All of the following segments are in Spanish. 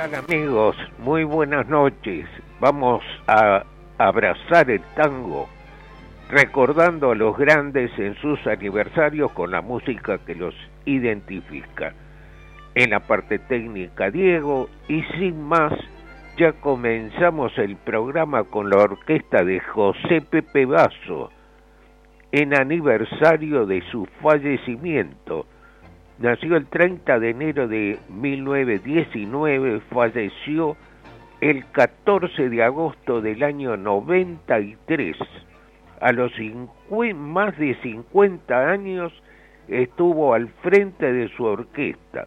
Amigos? Muy buenas noches. Vamos a abrazar el tango recordando a los grandes en sus aniversarios con la música que los identifica. En la parte técnica Diego y sin más ya comenzamos el programa con la orquesta de José Pepe Basso en aniversario de su fallecimiento Nació el 30 de enero de 1919, falleció el 14 de agosto del año 93. A los más de 50 años estuvo al frente de su orquesta.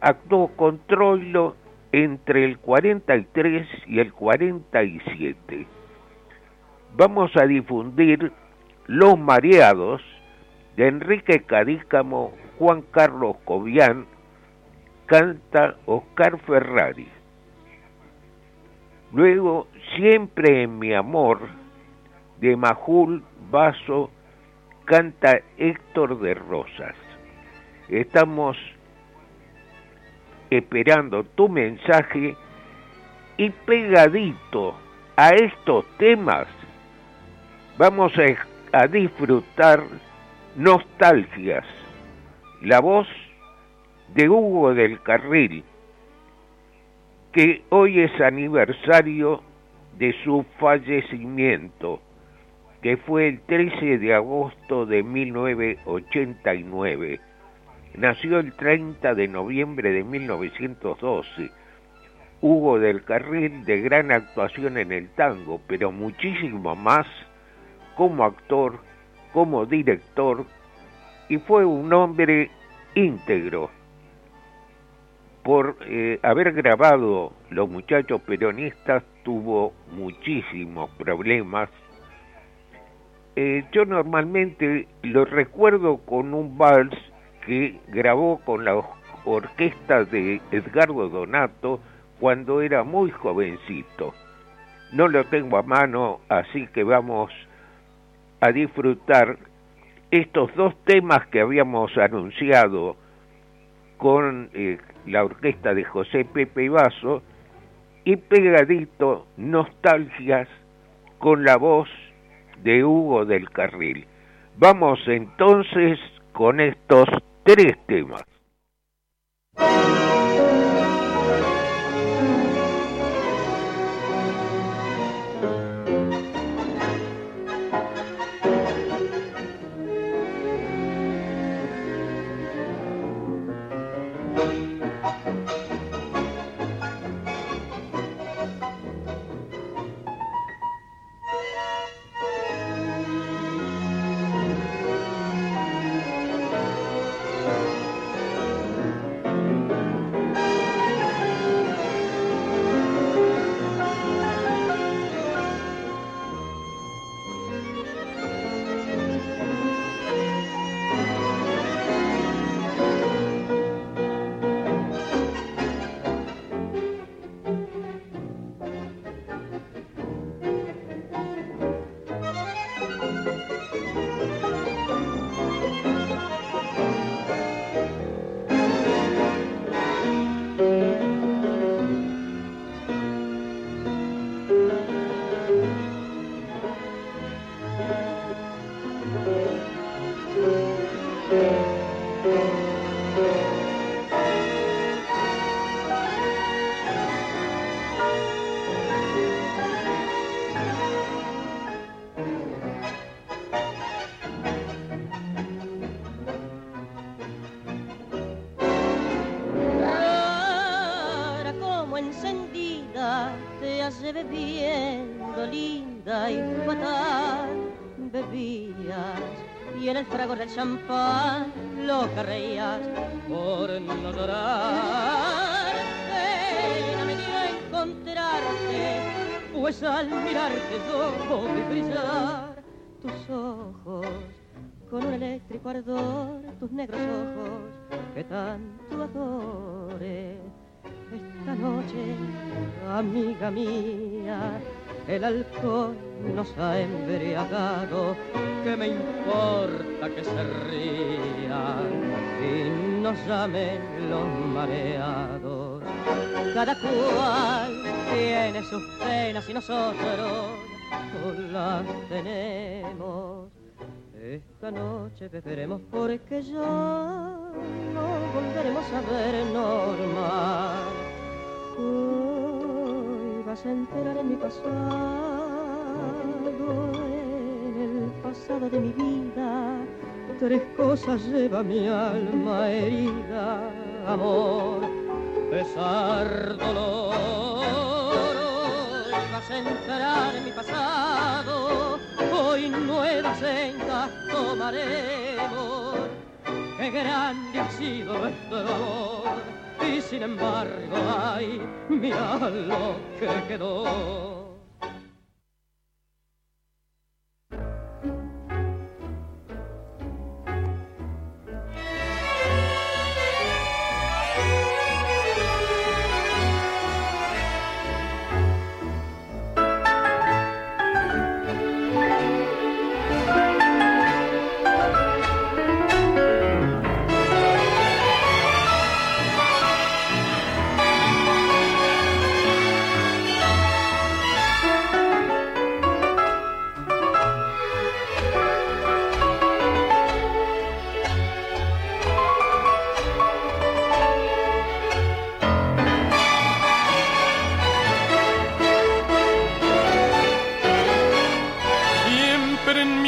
Actuó con Troilo entre el 43 y el 47. Vamos a difundir Los Mareados de Enrique Cadícamo Juan Carlos Cobian, canta Oscar Ferrari. Luego, Siempre en mi amor, de Majul Vaso, canta Héctor de Rosas. Estamos esperando tu mensaje y pegadito a estos temas vamos a, a disfrutar nostalgias la voz de Hugo del Carril, que hoy es aniversario de su fallecimiento, que fue el 13 de agosto de 1989. Nació el 30 de noviembre de 1912. Hugo del Carril de gran actuación en el tango, pero muchísimo más como actor, como director, y fue un hombre íntegro. Por eh, haber grabado Los Muchachos Peronistas tuvo muchísimos problemas. Eh, yo normalmente lo recuerdo con un vals que grabó con la orquesta de Edgardo Donato cuando era muy jovencito. No lo tengo a mano, así que vamos a disfrutar estos dos temas que habíamos anunciado con eh, la orquesta de José Pepe Vaso y pegadito Nostalgias con la voz de Hugo del Carril. Vamos entonces con estos tres temas. Champán lo que reías por no llorar. encontrarte, pues al mirarte yo vi brillar tus ojos con un eléctrico ardor, tus negros ojos que tanto adore. Esta noche, amiga mía, el alcohol nos ha embriagado, que me importa que se rían y nos llamen los mareados. Cada cual tiene sus penas y nosotros las tenemos. Esta noche beberemos porque ya no volveremos a ver normal vas a enterar en mi pasado, en el pasado de mi vida. Tres cosas lleva mi alma herida, amor, pesar, dolor. Hoy vas a enterar en mi pasado, hoy nuevas sendas tomaremos. Qué grande ha sido nuestro amor y sin embargo, ay, mira lo que quedó. En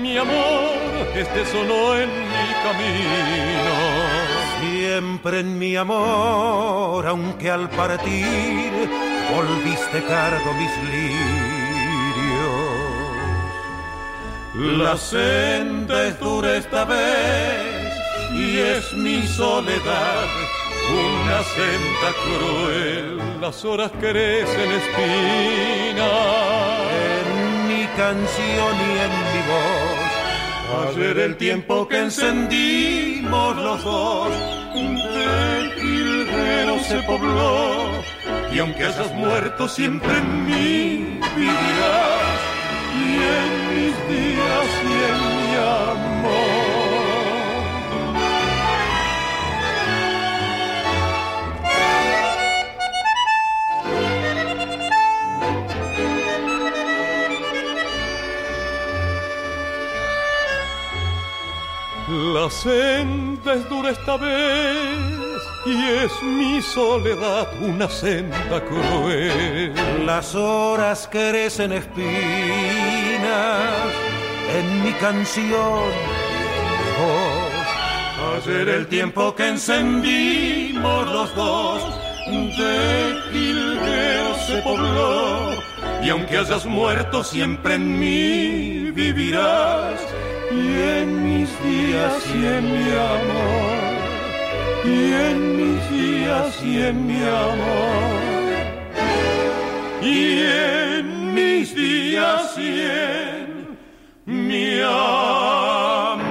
mi amor, este solo en mi camino. Siempre en mi amor, aunque al partir volviste cargo mis lirios. La senda es dura esta vez y es mi soledad una senda cruel. Las horas crecen espinas canción y en mi voz. Ayer el tiempo que encendimos los dos, de no se pobló. Y aunque hayas muerto, siempre en mí vivirás. Y en mis días y en La senda es dura esta vez y es mi soledad una senda cruel. Las horas crecen espinas en mi canción. Ayer el tiempo que encendimos los dos de Gilgueo se pobló y aunque hayas muerto siempre en mí vivirás y en mis días y en mi amor, y en mis días y en mi amor, y en mis días y en mi amor.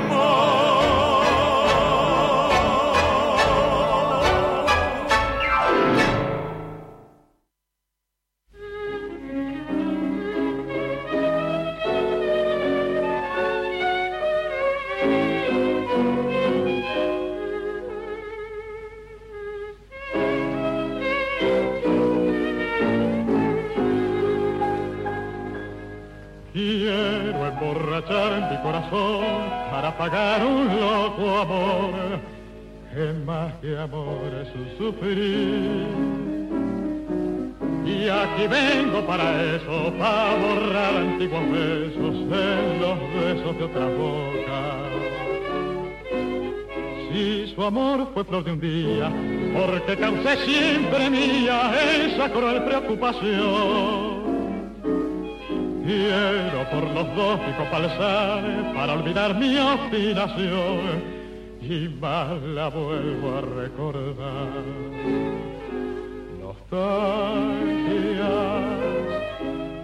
Fue de un día, porque causé siempre mía esa cruel preocupación Quiero por los dos mi copalzar para olvidar mi obstinación y más la vuelvo a recordar.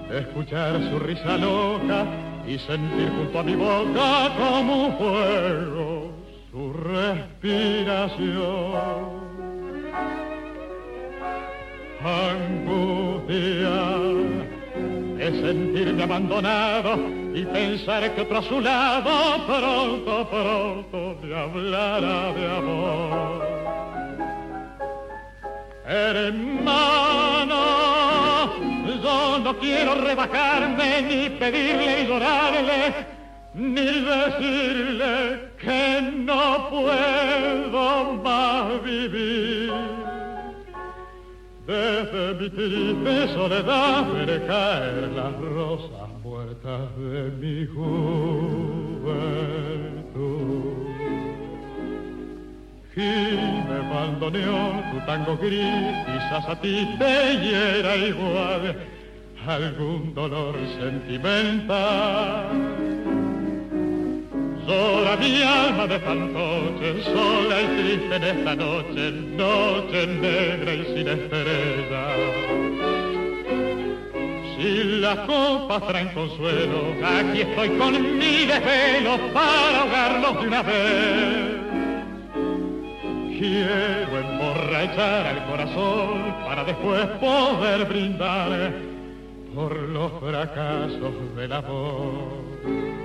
de escuchar su risa loca y sentir junto a mi boca como un fuego respiración. Angustia de sentirme abandonado y pensar que otro a su lado pronto, pronto me hablará de amor. Hermano, yo no quiero rebajarme ni pedirle y llorarle, ni decirle que no puedo más vivir. Desde mi triste soledad veré caer las rosas muertas de mi juventud. Gime bandoneón, tu tango gris, quizás a ti te hiera igual algún dolor sentimental. Sola mi alma de fantoche, sola y triste en esta noche, noche negra y sin estrella. Si las copas traen consuelo, aquí estoy con mi desvelo para ahogarlos de una vez. Quiero emborrachar al corazón para después poder brindar por los fracasos del amor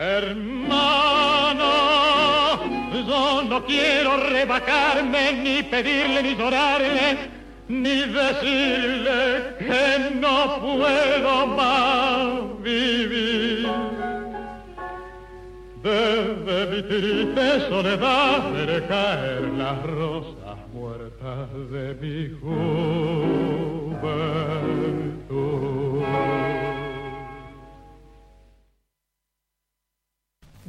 Hermano, yo no quiero rebajarme, ni pedirle, ni llorarle, ni decirle que no puedo más vivir. Desde mi triste soledad veré caer las rosas muertas de mi juventud.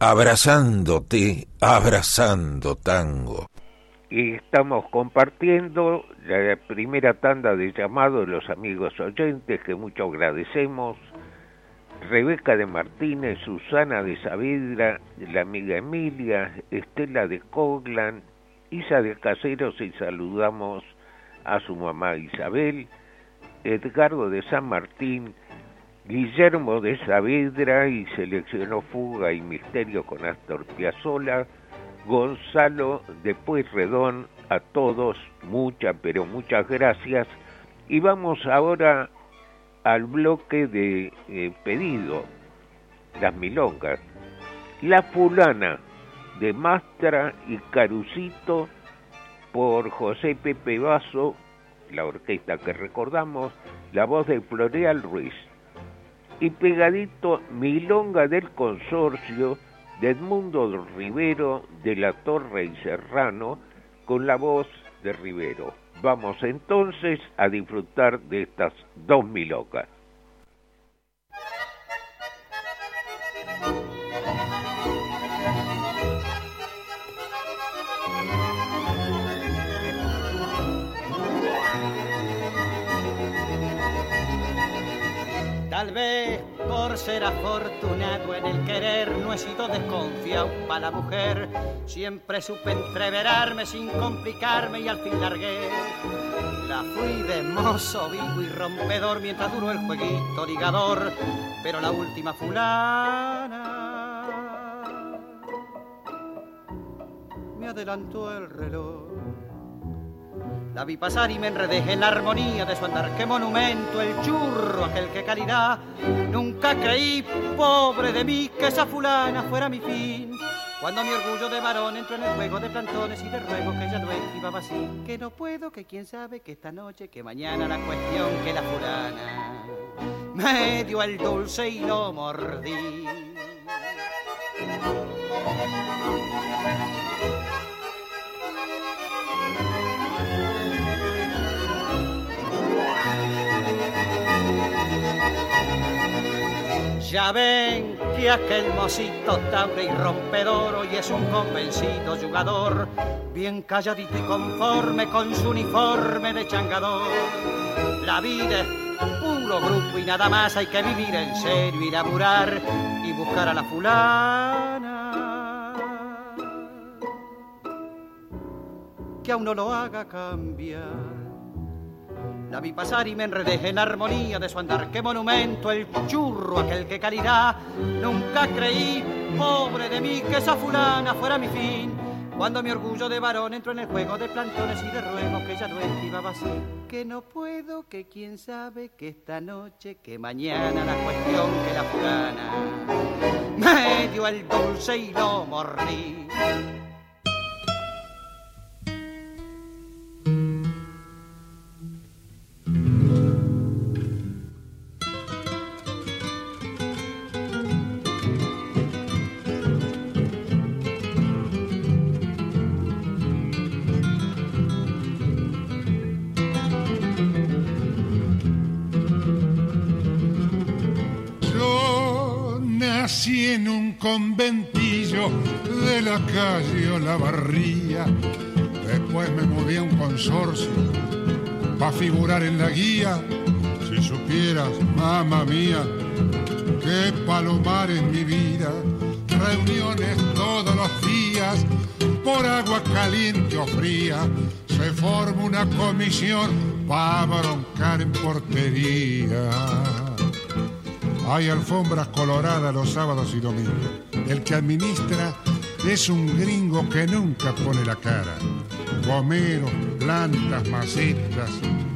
abrazándote, abrazando tango. Y estamos compartiendo la primera tanda de llamados de los amigos oyentes que mucho agradecemos. Rebeca de Martínez, Susana de Saavedra, la amiga Emilia, Estela de Coglan, Isa de Caseros y saludamos a su mamá Isabel, Edgardo de San Martín, Guillermo de Saavedra y seleccionó Fuga y Misterio con Astor Piazzolla, Gonzalo de Pueyrredón, a todos muchas, pero muchas gracias. Y vamos ahora al bloque de eh, pedido, las milongas. La fulana de Mastra y Carucito por José Pepe Vaso, la orquesta que recordamos, la voz de Floreal Ruiz y pegadito Milonga del Consorcio de Edmundo Rivero de la Torre y Serrano con la voz de Rivero. Vamos entonces a disfrutar de estas dos milongas. Tal vez por ser afortunado en el querer no he sido desconfiado para la mujer. Siempre supe entreverarme sin complicarme y al fin largué. La fui de mozo, vivo y rompedor mientras duró el jueguito ligador. Pero la última fulana me adelantó el reloj La vi pasar y me enredé en la armonía de su andar. Qué monumento, el churro, aquel que calidad. Nunca creí, pobre de mí, que esa fulana fuera mi fin. Cuando mi orgullo de varón entró en el juego de plantones y de ruego que ya no iba así. Que no puedo, que quién sabe, que esta noche, que mañana la cuestión que la fulana me dio el dulce y lo mordí. Ya ven que aquel mocito taure y rompedor hoy es un convencido jugador, bien calladito y conforme con su uniforme de changador. La vida es puro grupo y nada más hay que vivir en serio y laburar y buscar a la fulana que aún no lo haga cambiar. La vi pasar y me enredé en armonía de su andar. Qué monumento, el churro, aquel que calidad. Nunca creí, pobre de mí, que esa fulana fuera mi fin. Cuando mi orgullo de varón entró en el juego de plantones y de ruegos que ya no esquivaba así. Que no puedo, que quién sabe, que esta noche, que mañana la cuestión que la fulana me dio el dulce y lo mordí. Conventillo de la calle Olavarría. Después me moví a un consorcio para figurar en la guía. Si supieras, mamá mía, qué palomar en mi vida. Reuniones todos los días, por agua caliente o fría. Se forma una comisión para broncar en portería hay alfombras coloradas los sábados y domingos. El que administra es un gringo que nunca pone la cara. Gomeros, plantas, macetas,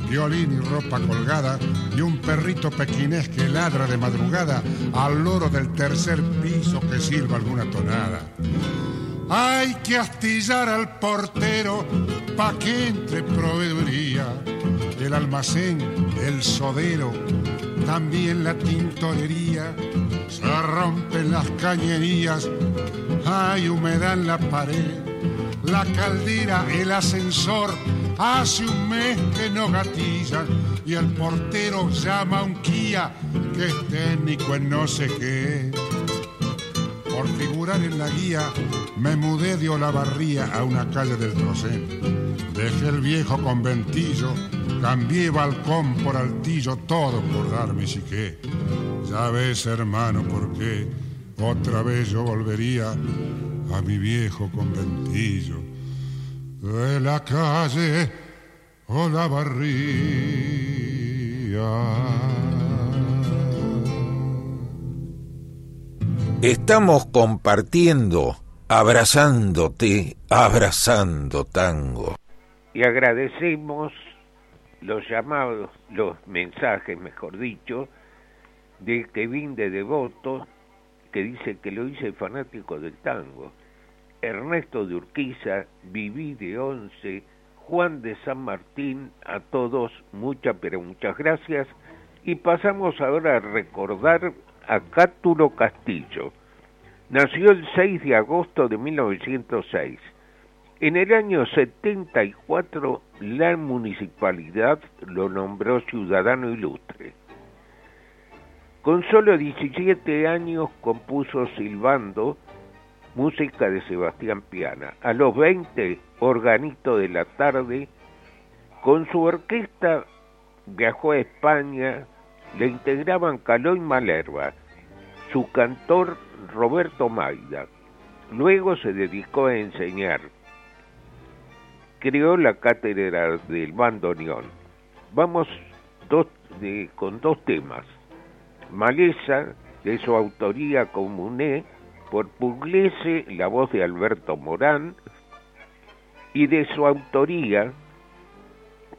violín y ropa colgada y un perrito pequinés que ladra de madrugada al loro del tercer piso que sirva alguna tonada. Hay que astillar al portero pa' que entre proveeduría. El almacén, el sodero, también la tintorería, se rompen las cañerías, hay humedad en la pared, la caldera, el ascensor, hace un mes que no gatilla y el portero llama a un Kia que es técnico en no sé qué. Por figurar en la guía, me mudé de Olavarría a una calle del Trocén. Dejé el viejo conventillo Cambié balcón por altillo, todo por darme siqué. Ya ves, hermano, por qué otra vez yo volvería a mi viejo conventillo de la calle o la barría. Estamos compartiendo, abrazándote, abrazando tango. Y agradecemos los llamados, los mensajes, mejor dicho, de Kevin de Devoto, que dice que lo hice fanático del tango. Ernesto de Urquiza, Viví de Once, Juan de San Martín, a todos muchas, pero muchas gracias. Y pasamos ahora a recordar a Cátulo Castillo. Nació el 6 de agosto de 1906 en el año 74 la municipalidad lo nombró ciudadano ilustre. Con solo 17 años compuso Silbando música de Sebastián Piana. A los 20, organito de la tarde, con su orquesta viajó a España, le integraban Caló y Malerva, su cantor Roberto Maida. Luego se dedicó a enseñar creó la cátedra del bandoneón. Vamos con dos temas. Maleza, de su autoría Comuné, por Pugliese, la voz de Alberto Morán, y de su autoría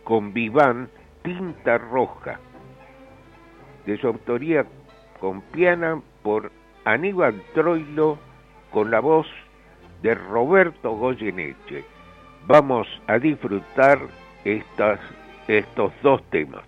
con Viván Tinta Roja, de su autoría con piana por Aníbal Troilo con la voz de Roberto Goyeneche. Vamos a disfrutar estos dos temas.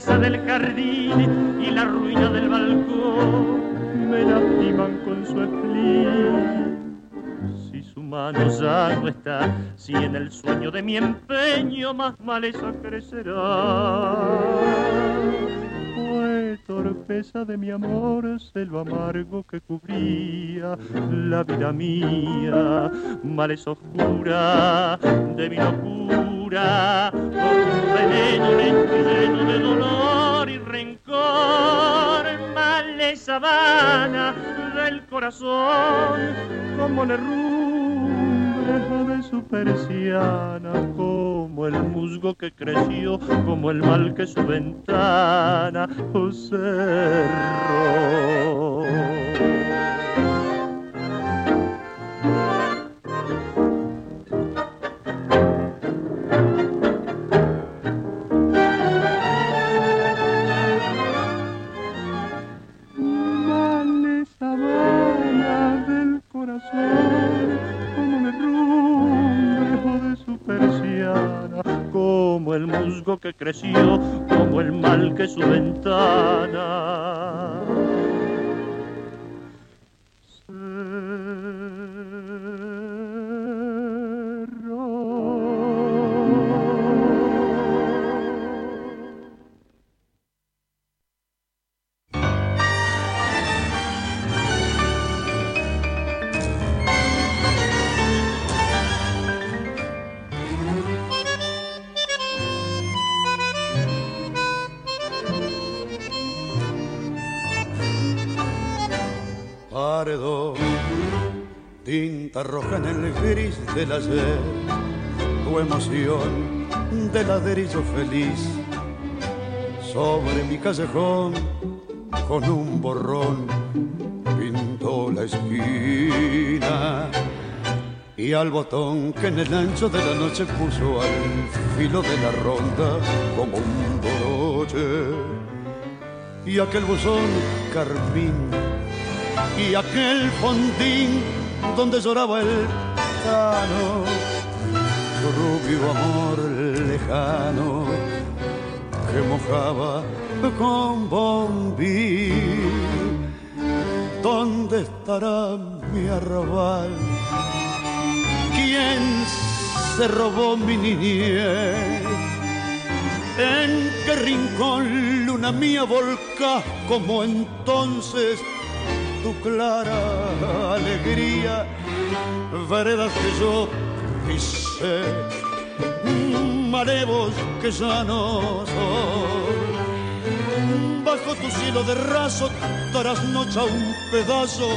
Maleza del jardín y la ruina del balcón me lastiman con su espíritu mano ya no está, si en el sueño de mi empeño más maleza crecerá. Torpeza de mi amor, lo amargo que cubría la vida mía, maleza oscura de mi locura, un veneno lleno de dolor y rencor, maleza vana del corazón, como de su persiana, como el musgo que creció, como el mal que su ventana el que creció, como el mal que su ventana. Del ayer, tu emoción de ladrillo feliz sobre mi callejón con un borrón pintó la esquina y al botón que en el ancho de la noche puso al filo de la ronda como un boroche y aquel buzón carmín y aquel fondín donde lloraba el su rubio amor lejano que mojaba con bombí. ¿Dónde estará mi arrabal? ¿Quién se robó mi niñez? ¿En qué rincón luna mía volca como entonces tu clara alegría, veredas que yo pisé, marevos que ya no son. Bajo tu cielo de raso trasnocha un pedazo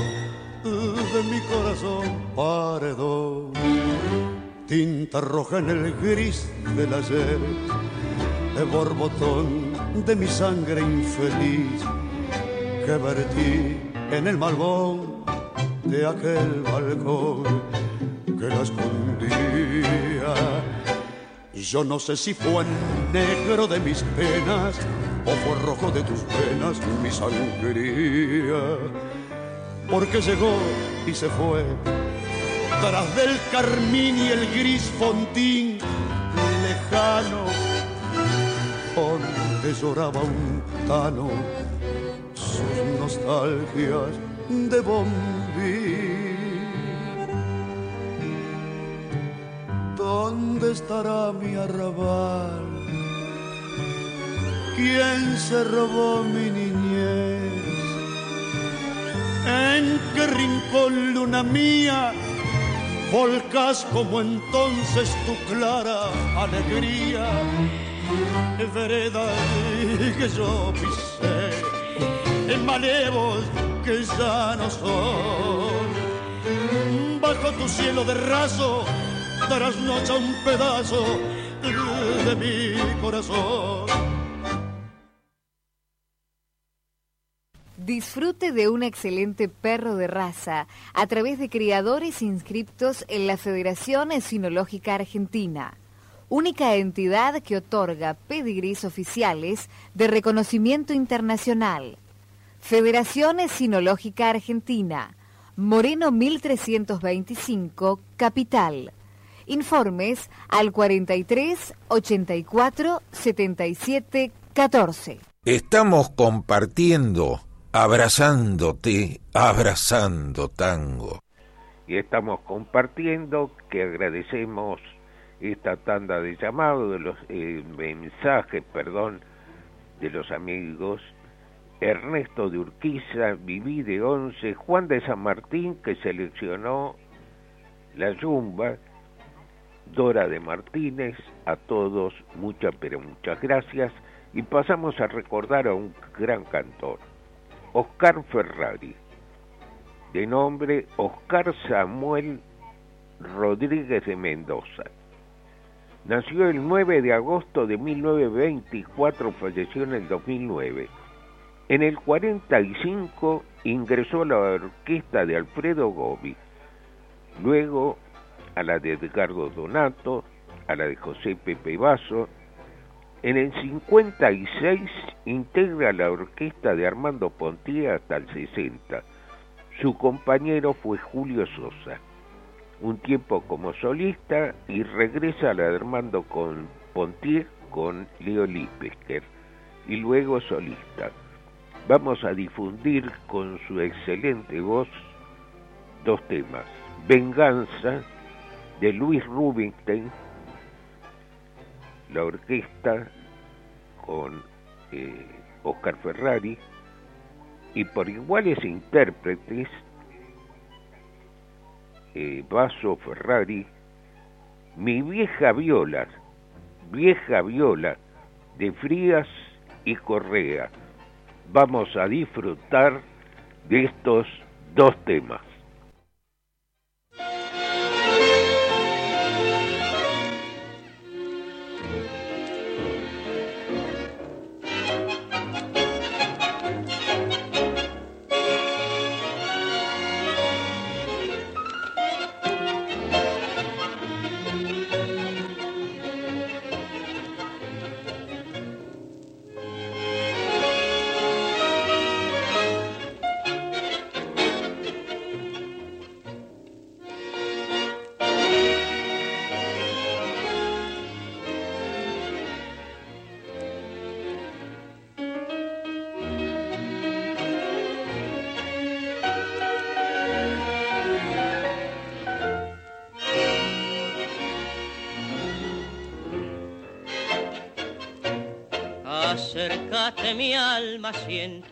de mi corazón paredón. Tinta roja en el gris del ayer, de borbotón de mi sangre infeliz que vertí en el malvón de aquel balcón que la escondía. Yo no sé si fue negro de mis penas o fue rojo de tus penas mi sangría. Porque llegó y se fue tras del carmín y el gris fontín lejano donde lloraba un tano sus nostalgias de bombín. ¿Dónde estará mi arrabal? ¿Quién se robó mi niñez? ¿En qué rincón luna mía volcas como entonces tu clara alegría? Vereda que yo pisé, en malevos que ya no son. Bajo tu cielo de raso darás noche a un pedazo de mi corazón. Disfrute de un excelente perro de raza a través de criadores inscriptos en la Federación Esinológica Argentina, única entidad que otorga pedigrís oficiales de reconocimiento internacional. Federación Esinológica Argentina, Moreno 1325, Capital. Informes al 43 84 77 14. Estamos compartiendo, abrazándote, abrazando tango. Y estamos compartiendo que agradecemos esta tanda de llamados, de los eh, mensajes, perdón, de los amigos. Ernesto de Urquiza, Viví de Once, Juan de San Martín, que seleccionó la yumba, Dora de Martínez, a todos muchas pero muchas gracias y pasamos a recordar a un gran cantor, Oscar Ferrari, de nombre Oscar Samuel Rodríguez de Mendoza. Nació el 9 de agosto de 1924, falleció en el 2009. En el 45 ingresó a la orquesta de Alfredo Gobi, luego a la de Edgardo Donato, a la de José Pepe Basso. En el 56 integra la orquesta de Armando Pontier hasta el 60. Su compañero fue Julio Sosa. Un tiempo como solista y regresa a la de Armando con Pontier con Leo Lipesker y luego solista. Vamos a difundir con su excelente voz dos temas. Venganza de Luis Rubinstein, la orquesta con eh, Oscar Ferrari y por iguales intérpretes eh, Basso Ferrari, mi vieja viola, vieja viola de Frías y Correa. Vamos a disfrutar de estos dos temas.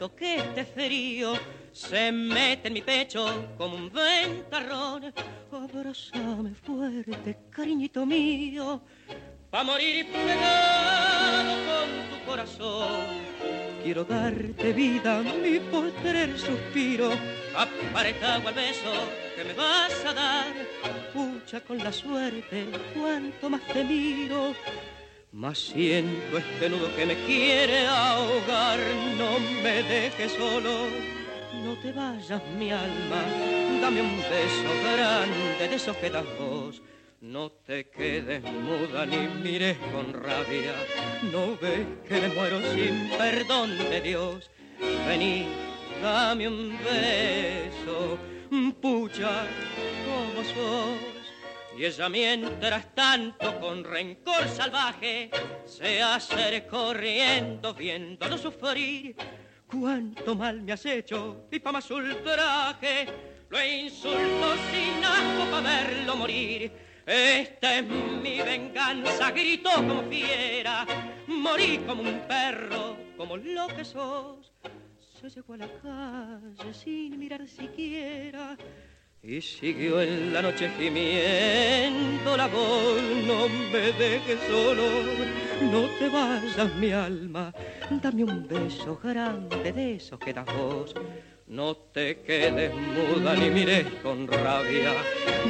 Siento que este frío se mete en mi pecho como un ventarrón. Abrázame fuerte, cariñito mío, pa' morir pegado con tu corazón. Quiero darte vida, mi postrer suspiro, aparejado al beso que me vas a dar. Pucha con la suerte, cuanto más te miro Mas siento este nudo que me quiere ahogar, no me dejes solo, no te vayas mi alma, dame un beso grande de esos que das vos. No te quedes muda ni mires con rabia, no ves que me muero sin perdón de Dios. Vení, dame un beso, pucha, como sos. Y ella mientras tanto con rencor salvaje se hace corriendo viéndolo sufrir. Cuánto mal me has hecho y pa' más ultraje lo insulto sin asco pa' verlo morir. Esta es mi venganza, gritó como fiera, morí como un perro, como lo que sos. Se llegó a la calle sin mirar siquiera y siguió en la noche gimiendo la voz, no me dejes solo, no te vayas mi alma, dame un beso grande de esos que das vos. No te quedes muda ni mires con rabia,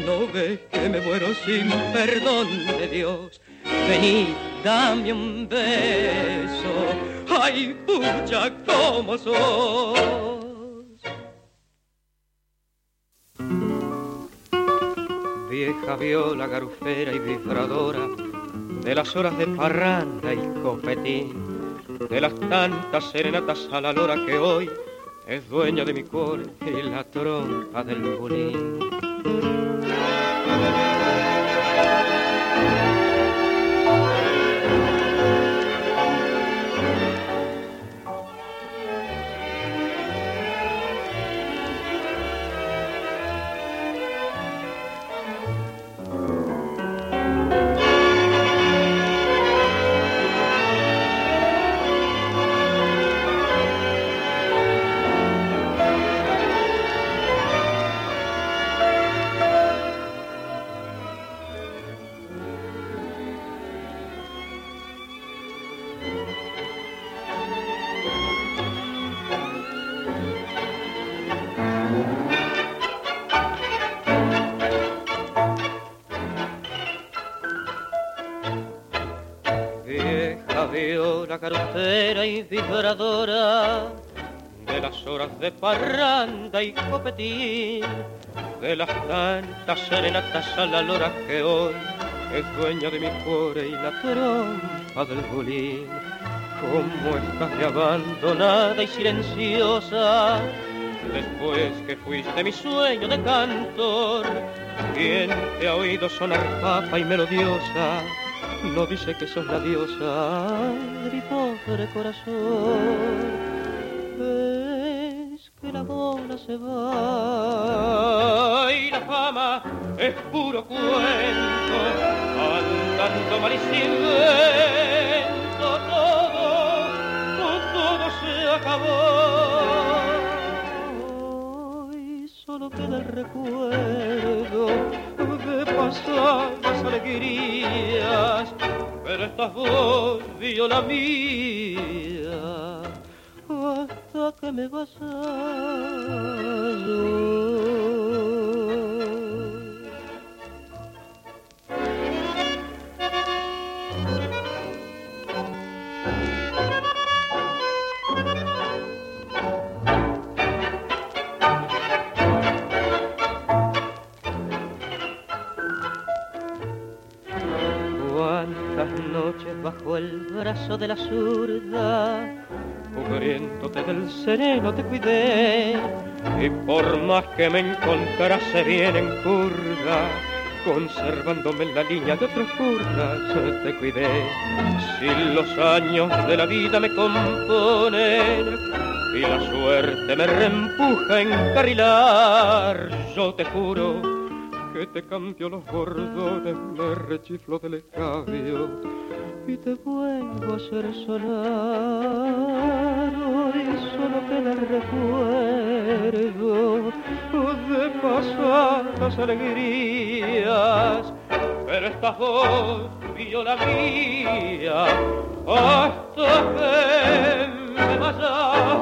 no ves que me muero sin perdón de Dios. Vení, dame un beso, ay pucha como sos. Vieja viola garufera y vibradora, de las horas de parranda y copetín, de las tantas serenatas a la lora que hoy es dueña de mi cor y la trompa del bulín. Y copetín, de las tantas serenatas a la lora que hoy es dueña de mi cuore y la trompa del bulín. Como estás de abandonada y silenciosa, después que fuiste mi sueño de cantor, ¿quién te ha oído sonar papa y melodiosa? no dice que sos la diosa de mi pobre corazón. La bola se va y la fama es puro cuento, andando maliciendo todo, todo se acabó. Hoy solo queda el recuerdo de pasadas alegrías, pero esta voz dio la mía hasta que me vas a bajo el brazo de la zurda, cubriéndote del sereno te cuidé, y por más que me encontrase bien en curva, conservándome en la línea de otros curvas, te cuidé. Si los años de la vida me componen y la suerte me reempuja a encarrilar, yo te juro que te cambio los bordones, me rechiflo del escabio y te vuelvo a hacer sonar. Hoy solo queda el recuerdo de pasadas alegrías, pero esta voz vio la mía hasta que me vaya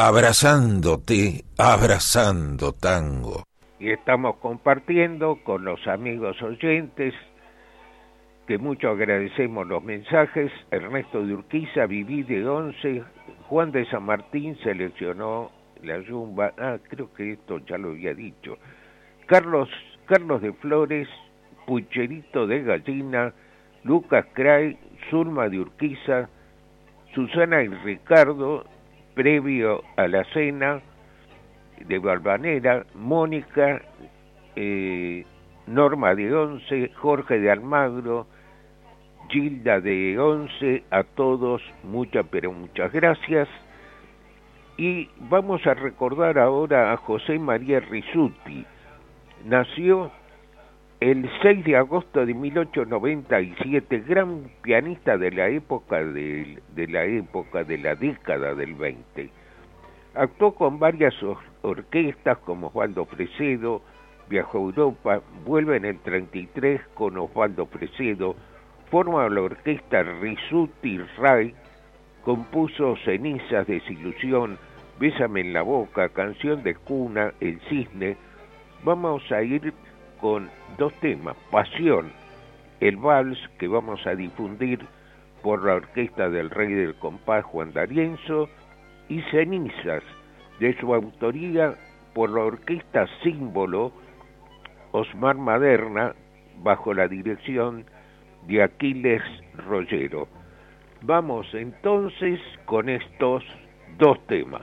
abrazándote, abrazando tango. Y estamos compartiendo con los amigos oyentes, que mucho agradecemos los mensajes. Ernesto de Urquiza, Viví de Once, Juan de San Martín seleccionó la yumba. Ah, creo que esto ya lo había dicho. Carlos, Carlos de Flores, Pucherito de Gallina, Lucas Cray, Zulma de Urquiza, Susana y Ricardo, previo a la cena de Balvanera, Mónica, eh, Norma de Once, Jorge de Almagro, Gilda de Once, a todos muchas pero muchas gracias. Y vamos a recordar ahora a José María Risuti. Nació el 6 de agosto de 1897, gran pianista de la época de, la década del 20. Actuó con varias orquestas como Osvaldo Fresedo, viajó a Europa, vuelve en el 33 con Osvaldo Fresedo, forma la orquesta Risuti Ray, compuso Cenizas, Desilusión, Bésame en la boca, Canción de cuna, El cisne. Vamos a ir con dos temas, Pasión, el vals que vamos a difundir por la orquesta del Rey del Compás Juan D'Arienzo y Cenizas, de su autoría por la orquesta Símbolo Osmar Maderna, bajo la dirección de Aquiles Rollero. Vamos entonces con estos dos temas.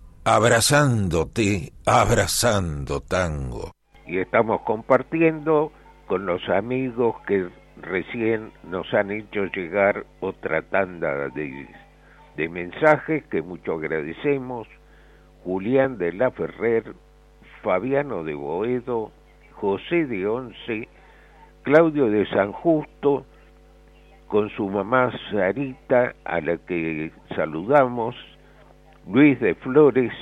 abrazándote, abrazando tango. Y estamos compartiendo con los amigos que recién nos han hecho llegar otra tanda de, de mensajes que mucho agradecemos. Julián de la Ferrer, Fabiano de Boedo, José de Once, Claudio de San Justo, con su mamá Sarita, a la que saludamos, Luis de Flores,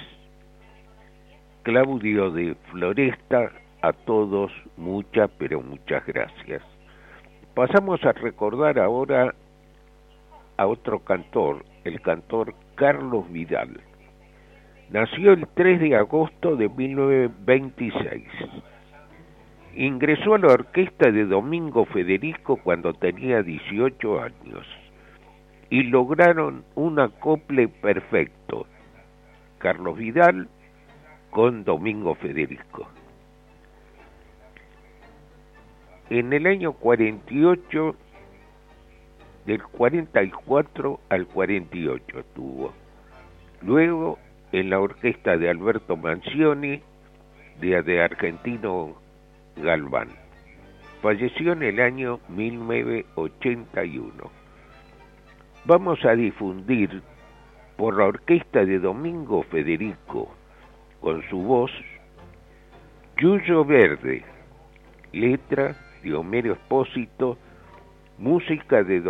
Claudio de Floresta, a todos muchas, pero muchas gracias. Pasamos a recordar ahora a otro cantor, el cantor Carlos Vidal. Nació el 3 de agosto de 1926. Ingresó a la orquesta de Domingo Federico cuando tenía 18 años y lograron un acople perfecto. Carlos Vidal con Domingo Federico. En el año 48, del 44 al 48 estuvo. Luego en la orquesta de Alberto Mancioni, de, de Argentino Galván. Falleció en el año 1981. Vamos a difundir por la orquesta de Domingo Federico, con su voz, Yuyo Verde, letra de Homero Espósito, música de,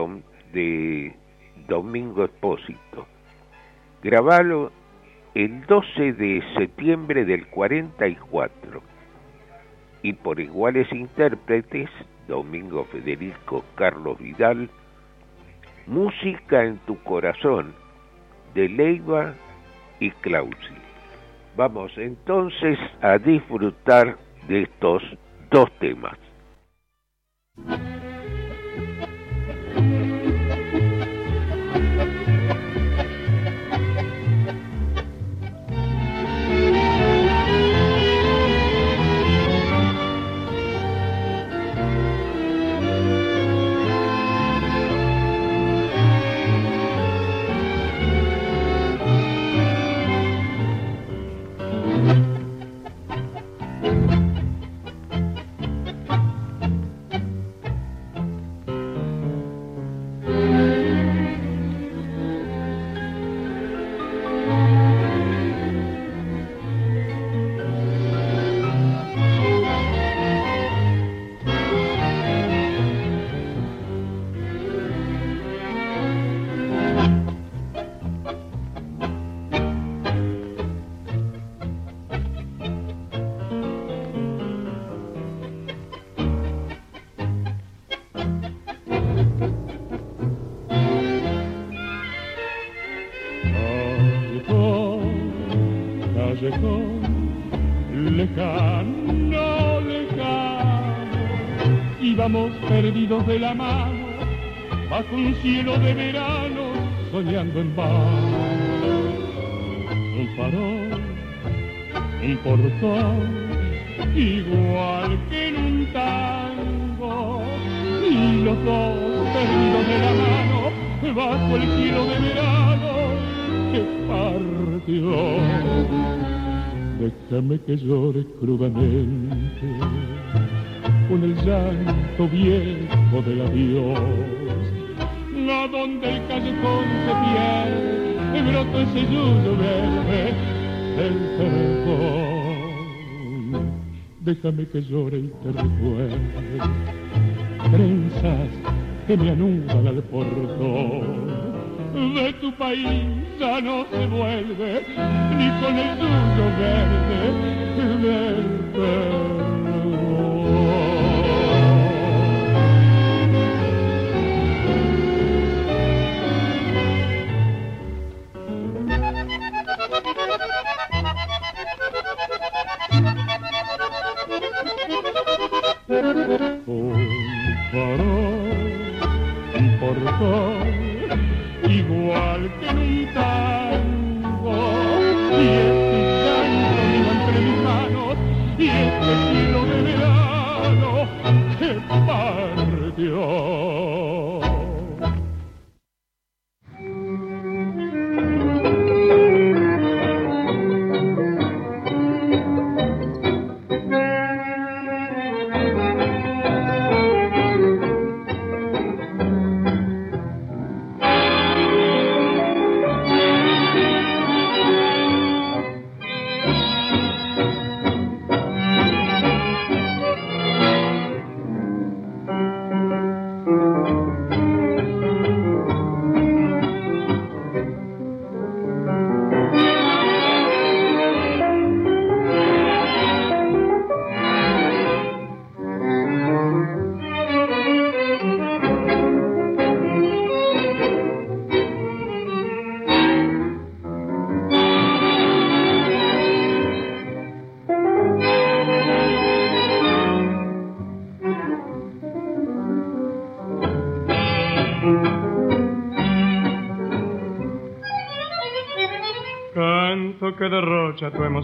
de Domingo Espósito. Grabalo el 12 de septiembre del 44 y por iguales intérpretes, Domingo Federico Carlos Vidal, Música en tu corazón, de Leiva y Clausi. Vamos entonces a disfrutar de estos dos temas. De la mano, bajo un cielo de verano, soñando en vano. Un farol, un portón, igual que en un tango, y los dos perdidos de la mano, bajo el cielo de verano, que partió. Déjame que llore crudamente con el llanto viejo del adiós. A donde el callejón se pierde, brota ese yuyo verde del perdón. Déjame que llore y te recuerde, trenzas que me anudan al portón. de tu país ya no se vuelve, ni con el tuyo verde del Un farol, un portal, igual que en un tango, y este llanto mío entre mis manos, y este cielo de verano que partió.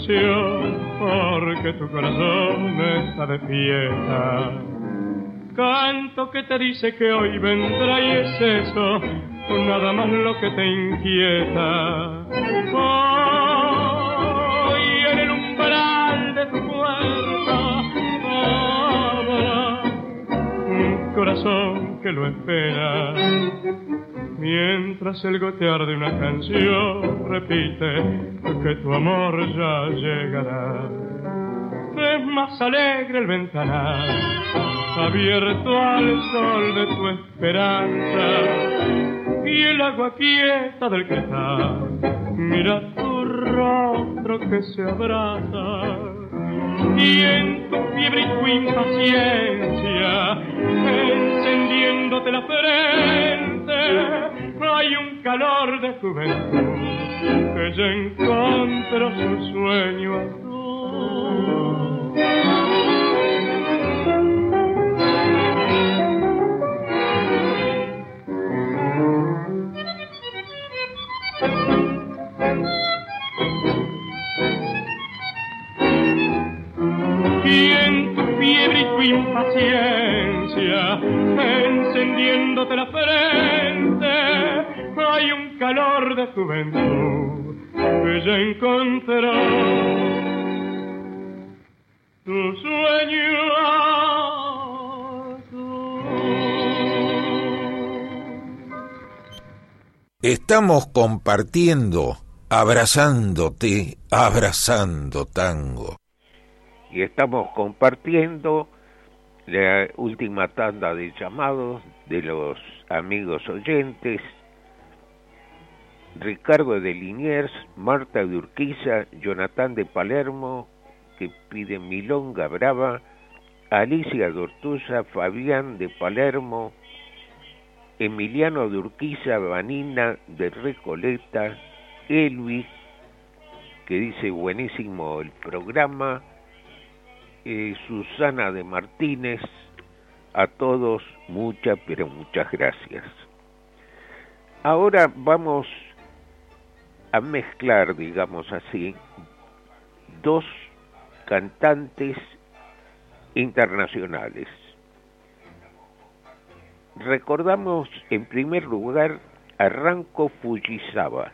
Porque tu corazón está de fiesta. Canto que te dice que hoy vendrá y es eso, nada más lo que te inquieta. Hoy en el umbral de tu puerta un corazón que lo espera Mientras el gotear de una canción repite que tu amor ya llegará. Es más alegre el ventanal, abierto al sol de tu esperanza, y el agua quieta del cristal. Mira tu rostro que se abraza, y en tu fiebre y tu impaciencia, encendiéndote la frente hay un calor de juventud que ya encontró su sueño azul. Y en tu fiebre y tu impaciencia, encendiéndote la frente, calor de juventud ya encontró tu sueño. Estamos compartiendo, abrazándote, abrazando tango. Y estamos compartiendo la última tanda de llamados de los amigos oyentes Ricardo de Liniers, Marta de Urquiza, Jonathan de Palermo, que pide Milonga Brava, Alicia de Ortuza, Fabián de Palermo, Emiliano de Urquiza, Vanina de Recoleta, Elvis, que dice buenísimo el programa, eh, Susana de Martínez, a todos muchas, pero muchas gracias. Ahora vamos a mezclar, digamos así, dos cantantes internacionales. Recordamos en primer lugar a Ranko Fujisawa,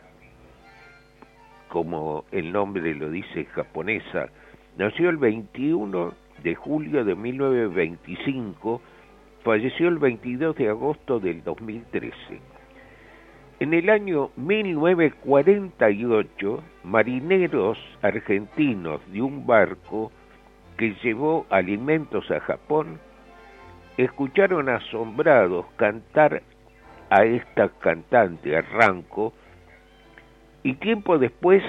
como el nombre lo dice japonesa, nació el 21 de julio de 1925, falleció el 22 de agosto del 2013 en el año 1948, marineros argentinos de un barco que llevó alimentos a Japón escucharon asombrados cantar a esta cantante, a Ranco, y tiempo después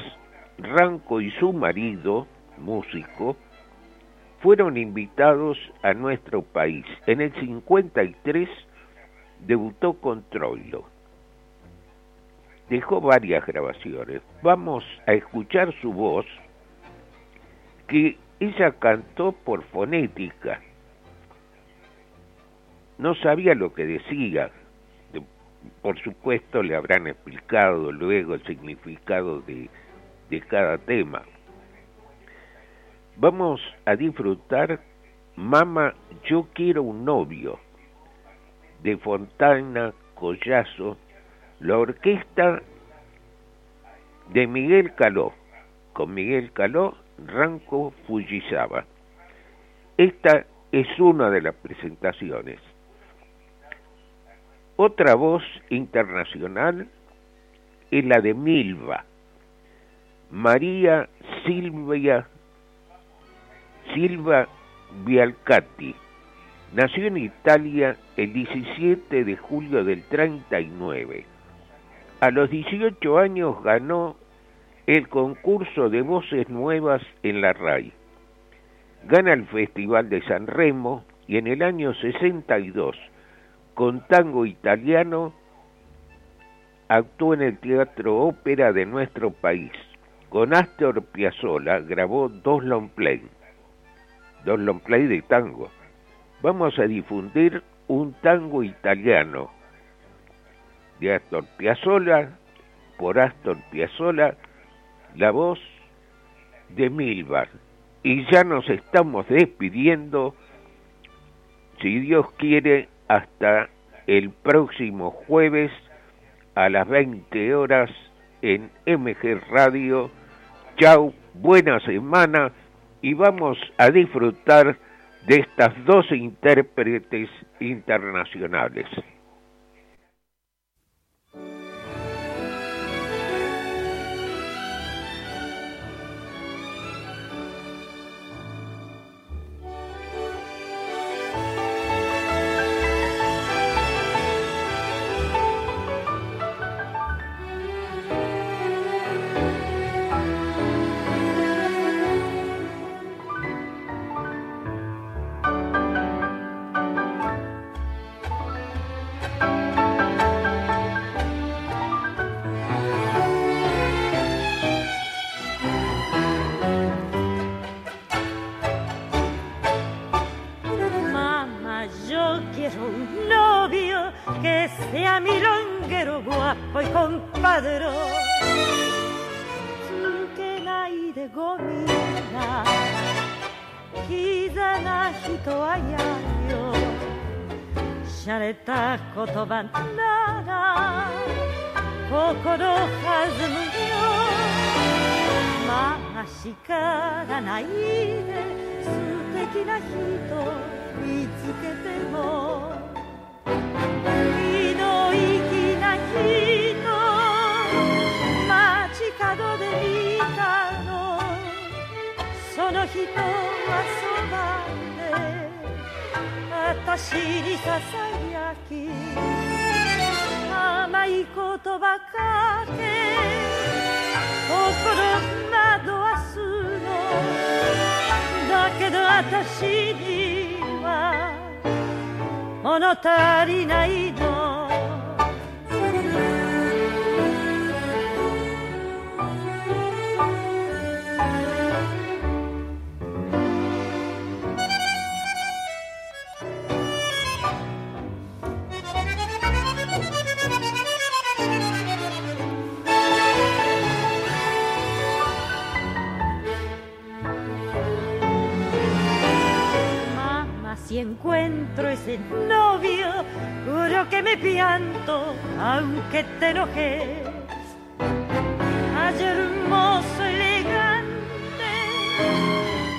Ranco y su marido, músico, fueron invitados a nuestro país. En el 53 debutó con Troilo. Dejó varias grabaciones. Vamos a escuchar su voz, que ella cantó por fonética. No sabía lo que decía. Por supuesto le habrán explicado luego el significado de, de cada tema. Vamos a disfrutar Mama, yo quiero un novio de Fontana Collazo, la orquesta de Miguel Caló, con Miguel Caló, Ranco Fujisawa. Esta es una de las presentaciones. Otra voz internacional es la de Milva, María Silvia Silva Bialcati. Nació en Italia el 17 de julio del 39. A los 18 años ganó el concurso de voces nuevas en la RAI. Gana el Festival de San Remo y en el año 62, con tango italiano, actuó en el Teatro Ópera de nuestro país. Con Astor Piazzolla grabó dos long play, dos long play de tango vamos a difundir un tango italiano de Astor Piazzolla, por Astor Piazzolla, la voz de Milbar. Y ya nos estamos despidiendo, si Dios quiere, hasta el próximo jueves a las 20 horas en MG Radio. Chau, buena semana y vamos a disfrutar de estas dos intérpretes internacionales. 私には物足りないの。Encuentro ese novio, juro que me pianto, aunque te enojes. Ay, hermoso, elegante,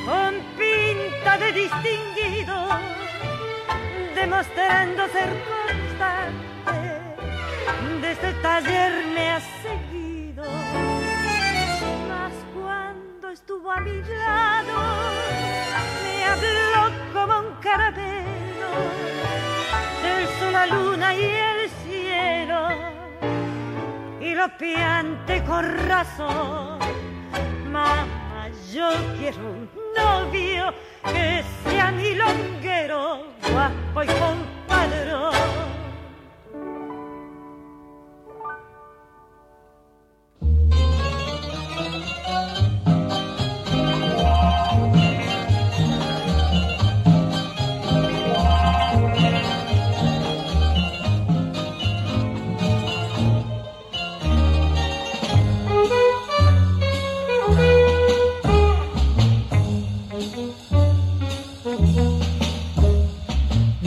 con pinta de distinguido, demostrando ser constante, desde el taller me ha seguido. Mas cuando estuvo a mi lado, me habló del sol, la luna y el cielo y lo piante corazón. Mamá, yo quiero un novio que sea milonguero, guapo y compadrón.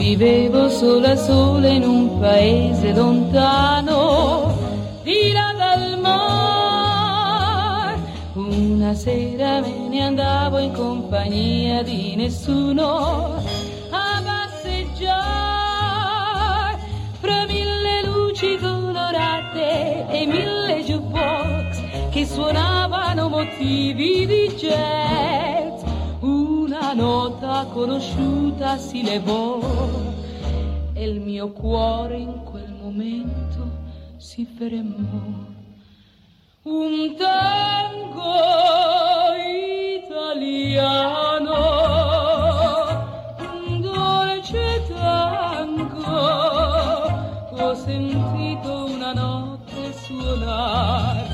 Vivevo sola sola in un paese lontano, di là dal mare. Una sera me ne andavo in compagnia di nessuno a passeggiare fra mille luci colorate e mille jukebox che suonavano motivi di jazz nota conosciuta si levò e il mio cuore in quel momento si fermò. Un tango italiano, un dolce tango, ho sentito una notte suonare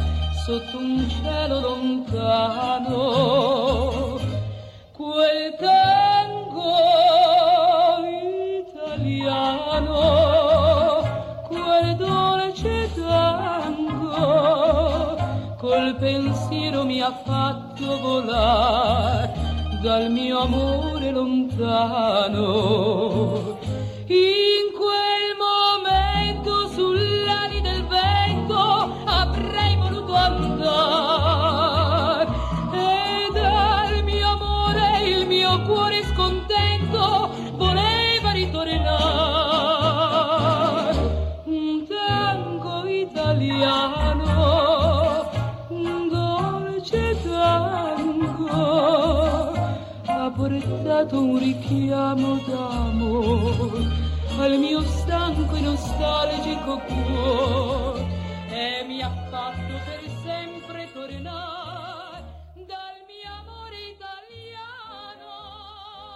sotto un cielo lontano ha fatto volare dal mio amore lontano. In portato un richiamo d'amore al mio stanco e nostalgico cuore